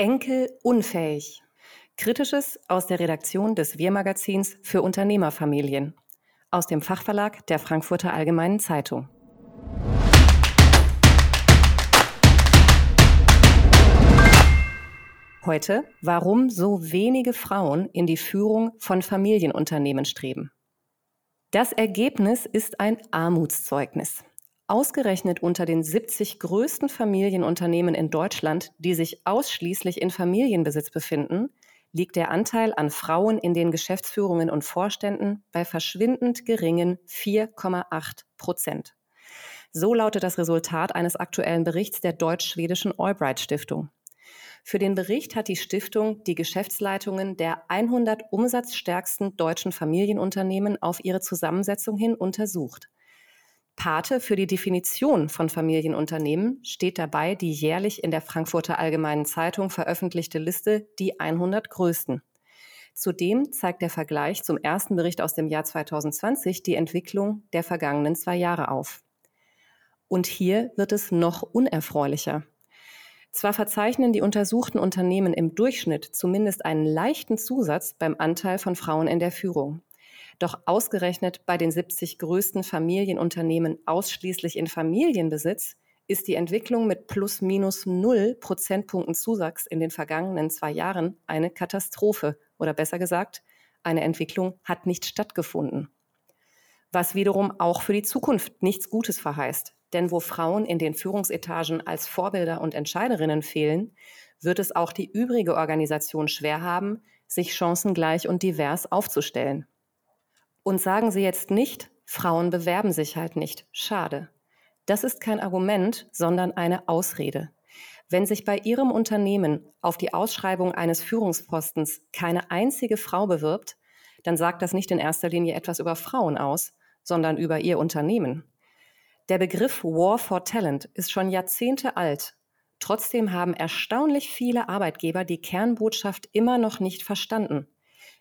Enkel unfähig. Kritisches aus der Redaktion des Wir-Magazins für Unternehmerfamilien. Aus dem Fachverlag der Frankfurter Allgemeinen Zeitung. Heute, warum so wenige Frauen in die Führung von Familienunternehmen streben. Das Ergebnis ist ein Armutszeugnis. Ausgerechnet unter den 70 größten Familienunternehmen in Deutschland, die sich ausschließlich in Familienbesitz befinden, liegt der Anteil an Frauen in den Geschäftsführungen und Vorständen bei verschwindend geringen 4,8 Prozent. So lautet das Resultat eines aktuellen Berichts der deutsch-schwedischen Albright Stiftung. Für den Bericht hat die Stiftung die Geschäftsleitungen der 100 umsatzstärksten deutschen Familienunternehmen auf ihre Zusammensetzung hin untersucht. Pate für die Definition von Familienunternehmen steht dabei die jährlich in der Frankfurter Allgemeinen Zeitung veröffentlichte Liste Die 100 größten. Zudem zeigt der Vergleich zum ersten Bericht aus dem Jahr 2020 die Entwicklung der vergangenen zwei Jahre auf. Und hier wird es noch unerfreulicher. Zwar verzeichnen die untersuchten Unternehmen im Durchschnitt zumindest einen leichten Zusatz beim Anteil von Frauen in der Führung. Doch ausgerechnet bei den 70 größten Familienunternehmen ausschließlich in Familienbesitz ist die Entwicklung mit plus minus null Prozentpunkten Zusatz in den vergangenen zwei Jahren eine Katastrophe oder besser gesagt, eine Entwicklung hat nicht stattgefunden. Was wiederum auch für die Zukunft nichts Gutes verheißt. Denn wo Frauen in den Führungsetagen als Vorbilder und Entscheiderinnen fehlen, wird es auch die übrige Organisation schwer haben, sich chancengleich und divers aufzustellen. Und sagen Sie jetzt nicht, Frauen bewerben sich halt nicht. Schade. Das ist kein Argument, sondern eine Ausrede. Wenn sich bei Ihrem Unternehmen auf die Ausschreibung eines Führungspostens keine einzige Frau bewirbt, dann sagt das nicht in erster Linie etwas über Frauen aus, sondern über Ihr Unternehmen. Der Begriff War for Talent ist schon Jahrzehnte alt. Trotzdem haben erstaunlich viele Arbeitgeber die Kernbotschaft immer noch nicht verstanden.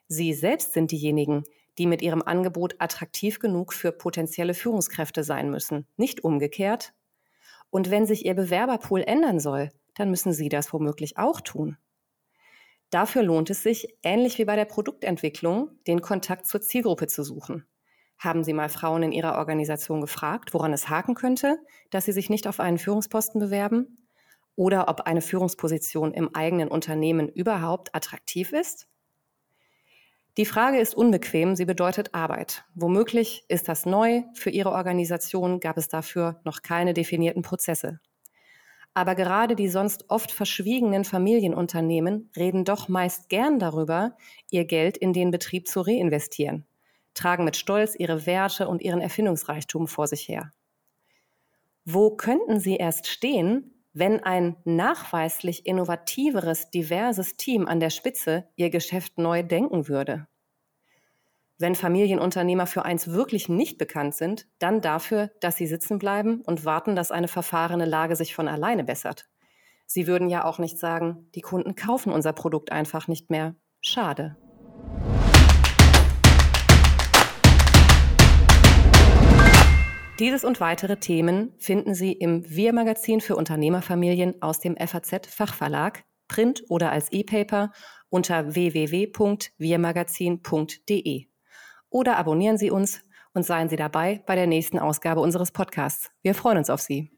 Sie selbst sind diejenigen, die mit ihrem Angebot attraktiv genug für potenzielle Führungskräfte sein müssen, nicht umgekehrt. Und wenn sich ihr Bewerberpool ändern soll, dann müssen Sie das womöglich auch tun. Dafür lohnt es sich, ähnlich wie bei der Produktentwicklung, den Kontakt zur Zielgruppe zu suchen. Haben Sie mal Frauen in Ihrer Organisation gefragt, woran es haken könnte, dass sie sich nicht auf einen Führungsposten bewerben? Oder ob eine Führungsposition im eigenen Unternehmen überhaupt attraktiv ist? Die Frage ist unbequem, sie bedeutet Arbeit. Womöglich ist das neu, für Ihre Organisation gab es dafür noch keine definierten Prozesse. Aber gerade die sonst oft verschwiegenen Familienunternehmen reden doch meist gern darüber, ihr Geld in den Betrieb zu reinvestieren, tragen mit Stolz ihre Werte und ihren Erfindungsreichtum vor sich her. Wo könnten sie erst stehen, wenn ein nachweislich innovativeres, diverses Team an der Spitze ihr Geschäft neu denken würde. Wenn Familienunternehmer für eins wirklich nicht bekannt sind, dann dafür, dass sie sitzen bleiben und warten, dass eine verfahrene Lage sich von alleine bessert. Sie würden ja auch nicht sagen, die Kunden kaufen unser Produkt einfach nicht mehr. Schade. Dieses und weitere Themen finden Sie im Wir-Magazin für Unternehmerfamilien aus dem FAZ-Fachverlag, Print oder als E-Paper unter www.wirmagazin.de. Oder abonnieren Sie uns und seien Sie dabei bei der nächsten Ausgabe unseres Podcasts. Wir freuen uns auf Sie.